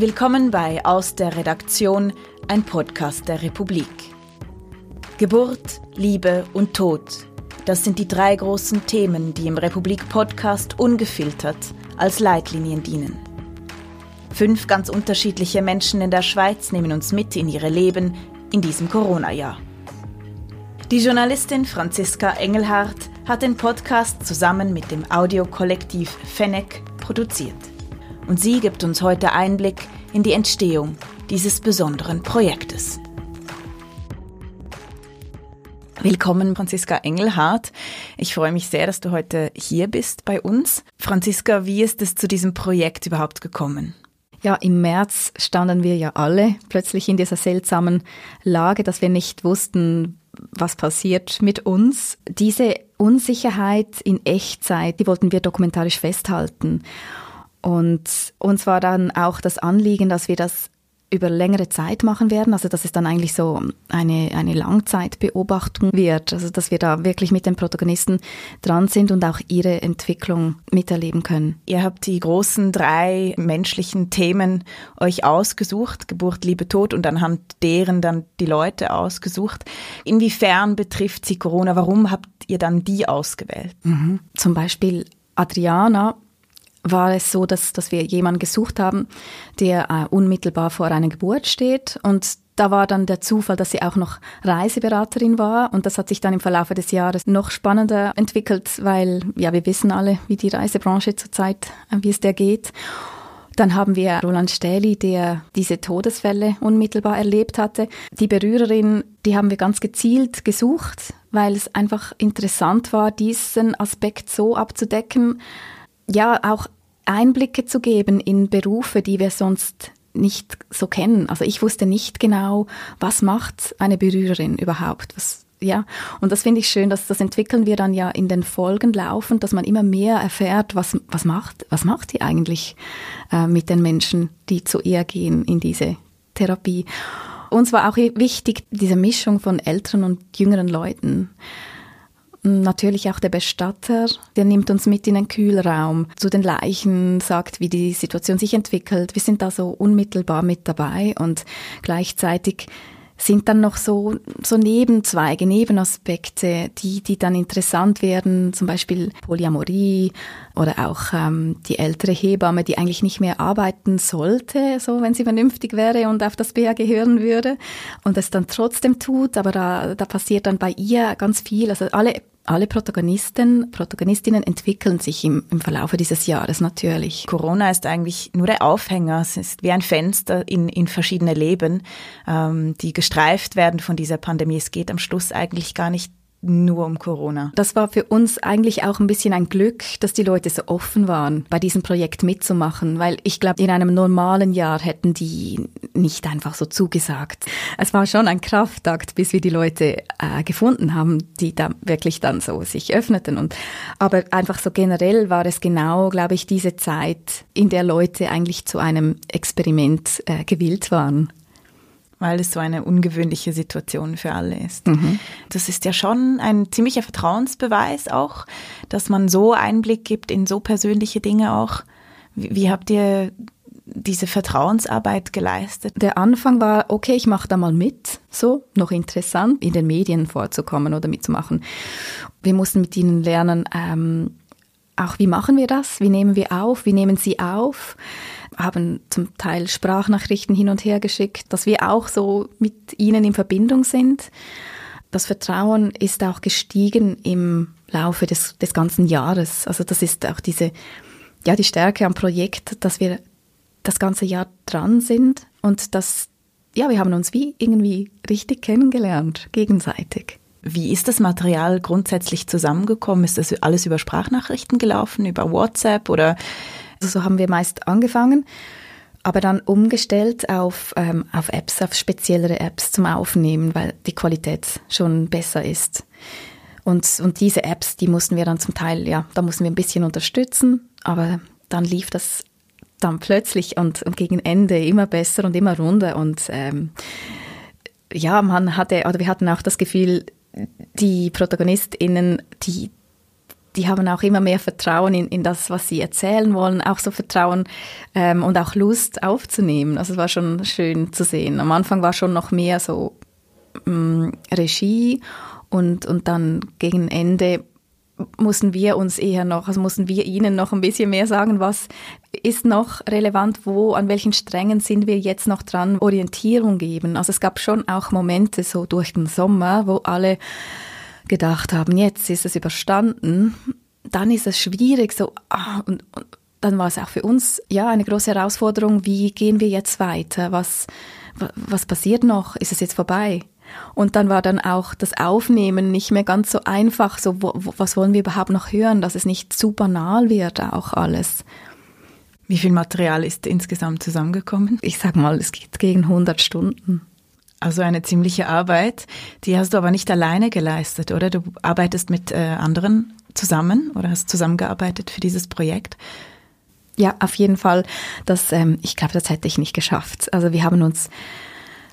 Willkommen bei Aus der Redaktion, ein Podcast der Republik. Geburt, Liebe und Tod. Das sind die drei großen Themen, die im Republik-Podcast ungefiltert als Leitlinien dienen. Fünf ganz unterschiedliche Menschen in der Schweiz nehmen uns mit in ihre Leben in diesem Corona-Jahr. Die Journalistin Franziska Engelhardt hat den Podcast zusammen mit dem Audiokollektiv Fennec produziert. Und sie gibt uns heute Einblick in die Entstehung dieses besonderen Projektes. Willkommen, Franziska Engelhardt. Ich freue mich sehr, dass du heute hier bist bei uns. Franziska, wie ist es zu diesem Projekt überhaupt gekommen? Ja, im März standen wir ja alle plötzlich in dieser seltsamen Lage, dass wir nicht wussten, was passiert mit uns. Diese Unsicherheit in Echtzeit, die wollten wir dokumentarisch festhalten. Und uns war dann auch das Anliegen, dass wir das über längere Zeit machen werden, also dass es dann eigentlich so eine, eine Langzeitbeobachtung wird, also dass wir da wirklich mit den Protagonisten dran sind und auch ihre Entwicklung miterleben können. Ihr habt die großen drei menschlichen Themen euch ausgesucht, Geburt, Liebe, Tod und anhand deren dann die Leute ausgesucht. Inwiefern betrifft sie Corona? Warum habt ihr dann die ausgewählt? Mhm. Zum Beispiel Adriana war es so, dass, dass wir jemanden gesucht haben, der äh, unmittelbar vor einer Geburt steht. Und da war dann der Zufall, dass sie auch noch Reiseberaterin war. Und das hat sich dann im Verlauf des Jahres noch spannender entwickelt, weil ja, wir wissen alle, wie die Reisebranche zurzeit, äh, wie es der geht. Dann haben wir Roland Stähli, der diese Todesfälle unmittelbar erlebt hatte. Die Berührerin, die haben wir ganz gezielt gesucht, weil es einfach interessant war, diesen Aspekt so abzudecken, ja auch Einblicke zu geben in Berufe, die wir sonst nicht so kennen. Also ich wusste nicht genau, was macht eine Berührerin überhaupt. Was, ja, und das finde ich schön, dass das entwickeln wir dann ja in den Folgen laufend, dass man immer mehr erfährt, was, was macht, was macht die eigentlich äh, mit den Menschen, die zu ihr gehen in diese Therapie. Uns war auch wichtig, diese Mischung von älteren und jüngeren Leuten. Natürlich auch der Bestatter, der nimmt uns mit in den Kühlraum zu den Leichen, sagt, wie die Situation sich entwickelt. Wir sind da so unmittelbar mit dabei und gleichzeitig sind dann noch so, so Nebenzweige, Nebenaspekte, die, die dann interessant werden, zum Beispiel Polyamorie oder auch ähm, die ältere Hebamme, die eigentlich nicht mehr arbeiten sollte, so wenn sie vernünftig wäre und auf das BA gehören würde und es dann trotzdem tut, aber da, da passiert dann bei ihr ganz viel. Also alle alle Protagonisten, Protagonistinnen entwickeln sich im, im Verlauf dieses Jahres natürlich. Corona ist eigentlich nur der Aufhänger. Es ist wie ein Fenster in, in verschiedene Leben, ähm, die gestreift werden von dieser Pandemie. Es geht am Schluss eigentlich gar nicht nur um Corona. Das war für uns eigentlich auch ein bisschen ein Glück, dass die Leute so offen waren, bei diesem Projekt mitzumachen, weil ich glaube, in einem normalen Jahr hätten die nicht einfach so zugesagt. Es war schon ein Kraftakt, bis wir die Leute äh, gefunden haben, die da wirklich dann so sich öffneten. Und, aber einfach so generell war es genau, glaube ich, diese Zeit, in der Leute eigentlich zu einem Experiment äh, gewillt waren weil es so eine ungewöhnliche Situation für alle ist. Mhm. Das ist ja schon ein ziemlicher Vertrauensbeweis auch, dass man so Einblick gibt in so persönliche Dinge auch. Wie, wie habt ihr diese Vertrauensarbeit geleistet? Der Anfang war, okay, ich mache da mal mit, so, noch interessant, in den Medien vorzukommen oder mitzumachen. Wir mussten mit ihnen lernen, ähm, auch wie machen wir das, wie nehmen wir auf, wie nehmen sie auf haben zum Teil Sprachnachrichten hin und her geschickt, dass wir auch so mit ihnen in Verbindung sind. Das Vertrauen ist auch gestiegen im Laufe des, des ganzen Jahres. Also das ist auch diese, ja, die Stärke am Projekt, dass wir das ganze Jahr dran sind und dass, ja, wir haben uns wie irgendwie richtig kennengelernt, gegenseitig. Wie ist das Material grundsätzlich zusammengekommen? Ist das alles über Sprachnachrichten gelaufen, über WhatsApp oder also so haben wir meist angefangen, aber dann umgestellt auf, ähm, auf Apps, auf speziellere Apps zum Aufnehmen, weil die Qualität schon besser ist. Und, und diese Apps, die mussten wir dann zum Teil, ja, da mussten wir ein bisschen unterstützen, aber dann lief das dann plötzlich und, und gegen Ende immer besser und immer runder und ähm, ja, man hatte, oder wir hatten auch das Gefühl, die ProtagonistInnen, die, die haben auch immer mehr Vertrauen in, in das, was sie erzählen wollen, auch so Vertrauen ähm, und auch Lust aufzunehmen. Also es war schon schön zu sehen. Am Anfang war schon noch mehr so ähm, Regie und, und dann gegen Ende mussten wir uns eher noch, also mussten wir ihnen noch ein bisschen mehr sagen, was ist noch relevant, wo, an welchen Strängen sind wir jetzt noch dran, Orientierung geben. Also es gab schon auch Momente so durch den Sommer, wo alle gedacht haben, jetzt ist es überstanden, dann ist es schwierig, so, ah, und, und dann war es auch für uns ja eine große Herausforderung, wie gehen wir jetzt weiter? Was, was passiert noch? Ist es jetzt vorbei? Und dann war dann auch das Aufnehmen nicht mehr ganz so einfach, so wo, was wollen wir überhaupt noch hören, dass es nicht zu banal wird auch alles. Wie viel Material ist insgesamt zusammengekommen? Ich sag mal, es geht gegen 100 Stunden. Also eine ziemliche Arbeit. Die hast du aber nicht alleine geleistet, oder? Du arbeitest mit äh, anderen zusammen oder hast zusammengearbeitet für dieses Projekt? Ja, auf jeden Fall. Das, ähm, ich glaube, das hätte ich nicht geschafft. Also wir haben uns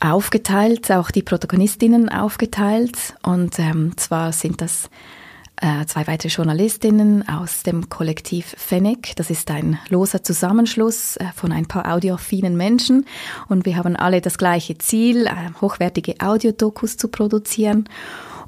aufgeteilt, auch die Protagonistinnen aufgeteilt. Und ähm, zwar sind das äh, zwei weitere Journalistinnen aus dem Kollektiv Fennec. Das ist ein loser Zusammenschluss äh, von ein paar audioaffinen Menschen. Und wir haben alle das gleiche Ziel, äh, hochwertige Audiodokus zu produzieren.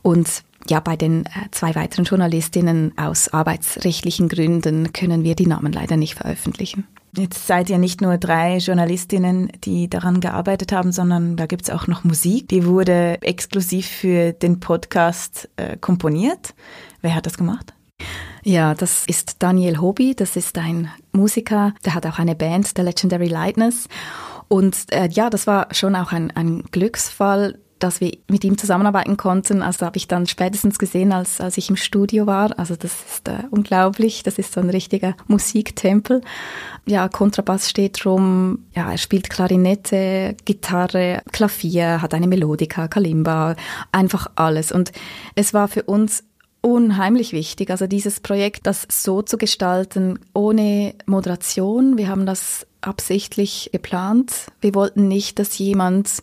Und ja, bei den zwei weiteren Journalistinnen aus arbeitsrechtlichen Gründen können wir die Namen leider nicht veröffentlichen. Jetzt seid ihr nicht nur drei Journalistinnen, die daran gearbeitet haben, sondern da gibt's auch noch Musik. Die wurde exklusiv für den Podcast äh, komponiert. Wer hat das gemacht? Ja, das ist Daniel Hobby, das ist ein Musiker, der hat auch eine Band, The Legendary Lightness. Und äh, ja, das war schon auch ein, ein Glücksfall, dass wir mit ihm zusammenarbeiten konnten. Also habe ich dann spätestens gesehen, als, als ich im Studio war. Also das ist äh, unglaublich. Das ist so ein richtiger Musiktempel. Ja, Kontrabass steht rum. Ja, er spielt Klarinette, Gitarre, Klavier, hat eine Melodika, Kalimba, einfach alles. Und es war für uns unheimlich wichtig, also dieses Projekt, das so zu gestalten, ohne Moderation. Wir haben das absichtlich geplant. Wir wollten nicht, dass jemand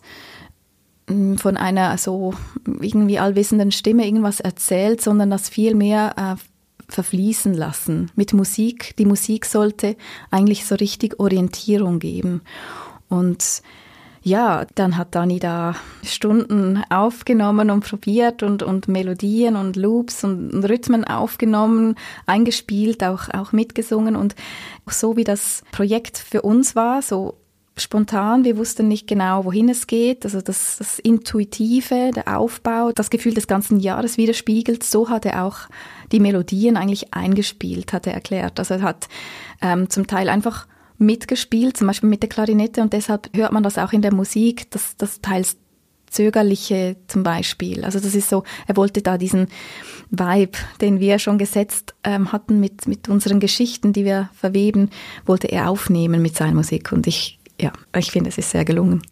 von einer so irgendwie allwissenden Stimme irgendwas erzählt, sondern das viel mehr äh, verfließen lassen mit Musik. Die Musik sollte eigentlich so richtig Orientierung geben. Und ja, dann hat Dani da Stunden aufgenommen und probiert und, und Melodien und Loops und, und Rhythmen aufgenommen, eingespielt, auch, auch mitgesungen. Und so wie das Projekt für uns war, so spontan, wir wussten nicht genau, wohin es geht. Also das, das Intuitive, der Aufbau, das Gefühl des ganzen Jahres widerspiegelt. So hat er auch die Melodien eigentlich eingespielt, hat er erklärt. Also er hat ähm, zum Teil einfach mitgespielt, zum Beispiel mit der Klarinette und deshalb hört man das auch in der Musik, dass das teils zögerliche zum Beispiel. Also das ist so, er wollte da diesen Vibe, den wir schon gesetzt ähm, hatten mit, mit unseren Geschichten, die wir verweben, wollte er aufnehmen mit seiner Musik und ich ja, ich finde, es ist sehr gelungen.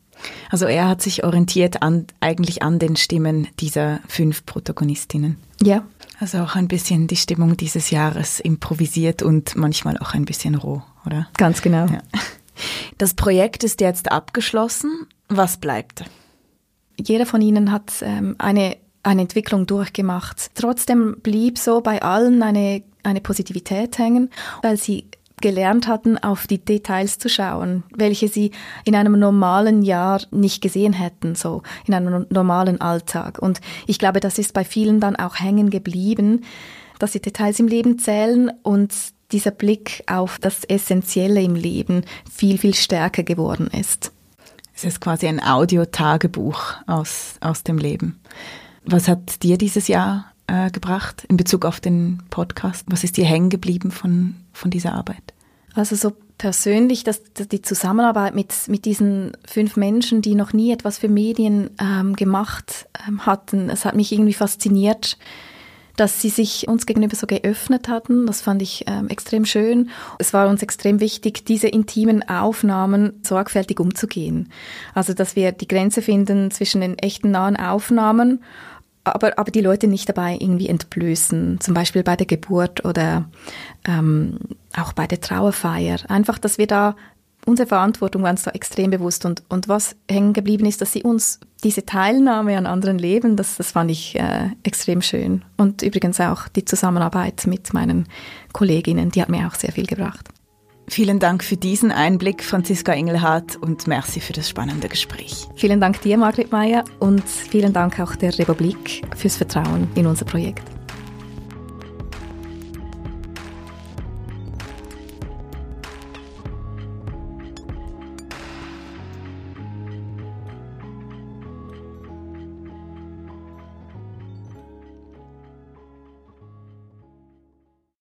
Also er hat sich orientiert an, eigentlich an den Stimmen dieser fünf Protagonistinnen. Ja. Also auch ein bisschen die Stimmung dieses Jahres improvisiert und manchmal auch ein bisschen roh, oder? Ganz genau. Ja. Das Projekt ist jetzt abgeschlossen. Was bleibt? Jeder von ihnen hat ähm, eine, eine Entwicklung durchgemacht. Trotzdem blieb so bei allen eine, eine Positivität hängen, weil sie gelernt hatten, auf die Details zu schauen, welche sie in einem normalen Jahr nicht gesehen hätten, so in einem normalen Alltag. Und ich glaube, das ist bei vielen dann auch hängen geblieben, dass die Details im Leben zählen und dieser Blick auf das Essentielle im Leben viel, viel stärker geworden ist. Es ist quasi ein Audiotagebuch aus, aus dem Leben. Was hat dir dieses Jahr äh, gebracht in Bezug auf den Podcast? Was ist dir hängen geblieben von, von dieser Arbeit? Also so persönlich, dass, dass die Zusammenarbeit mit, mit diesen fünf Menschen, die noch nie etwas für Medien ähm, gemacht ähm, hatten, es hat mich irgendwie fasziniert, dass sie sich uns gegenüber so geöffnet hatten. Das fand ich ähm, extrem schön. Es war uns extrem wichtig, diese intimen Aufnahmen sorgfältig umzugehen. Also, dass wir die Grenze finden zwischen den echten nahen Aufnahmen aber, aber die Leute nicht dabei irgendwie entblößen, zum Beispiel bei der Geburt oder ähm, auch bei der Trauerfeier. Einfach, dass wir da unsere Verantwortung war uns da extrem bewusst und, und was hängen geblieben ist, dass sie uns diese Teilnahme an anderen Leben, das, das fand ich äh, extrem schön. Und übrigens auch die Zusammenarbeit mit meinen Kolleginnen, die hat mir auch sehr viel gebracht. Vielen Dank für diesen Einblick, Franziska Engelhardt, und merci für das spannende Gespräch. Vielen Dank dir, Margret Meyer, und vielen Dank auch der Republik fürs Vertrauen in unser Projekt.